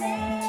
name.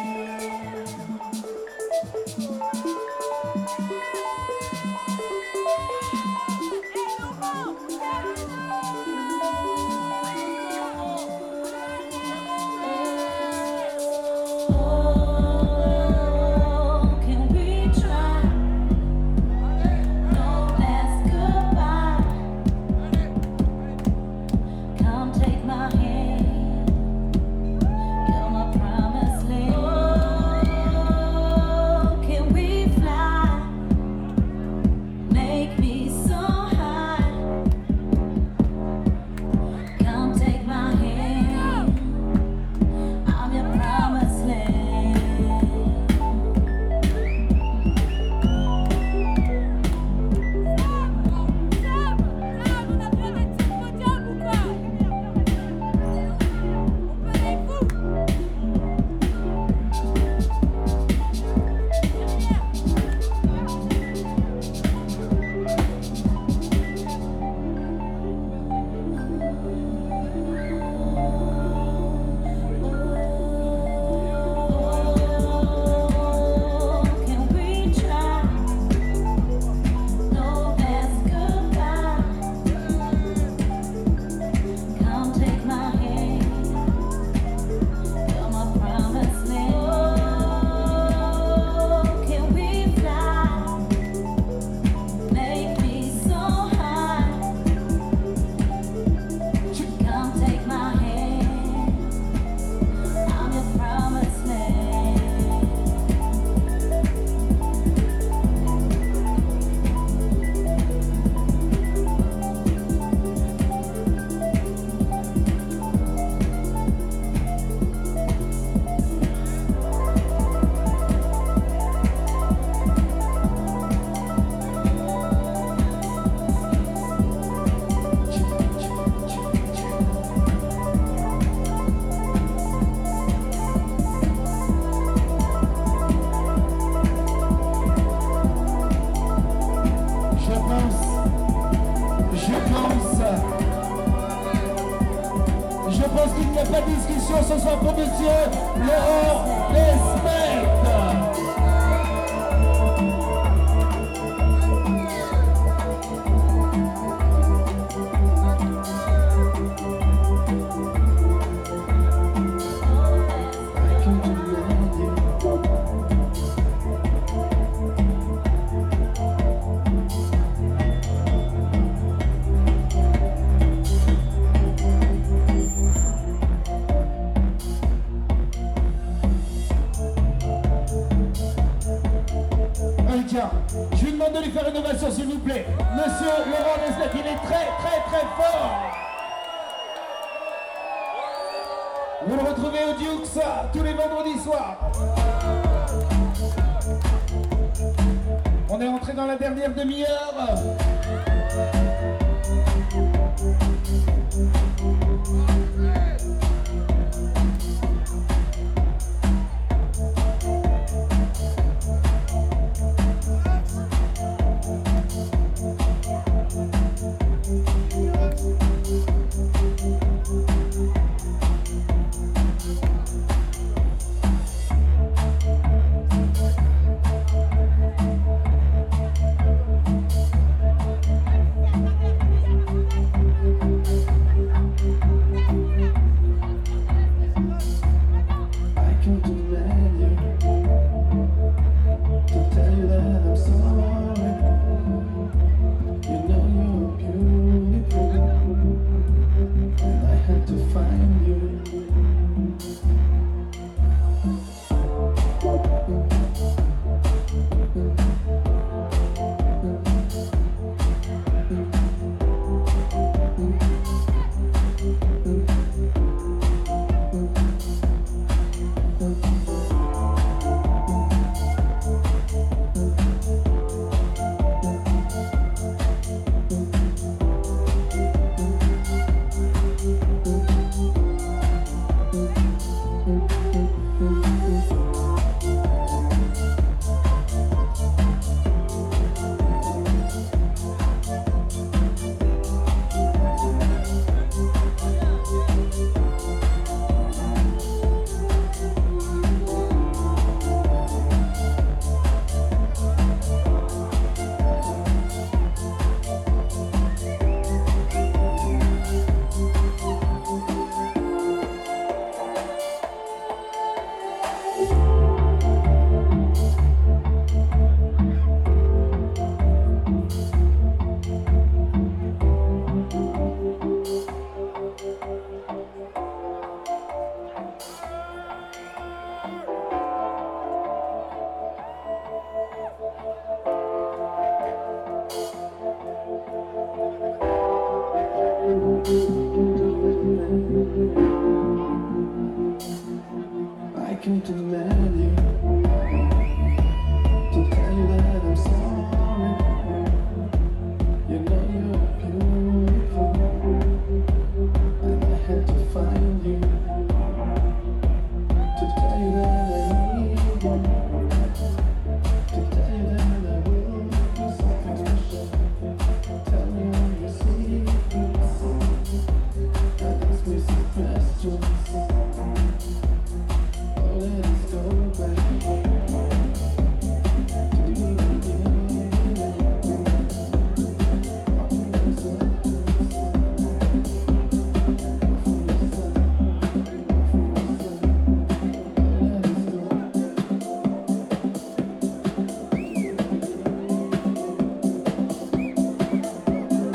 On est entré dans la dernière demi-heure.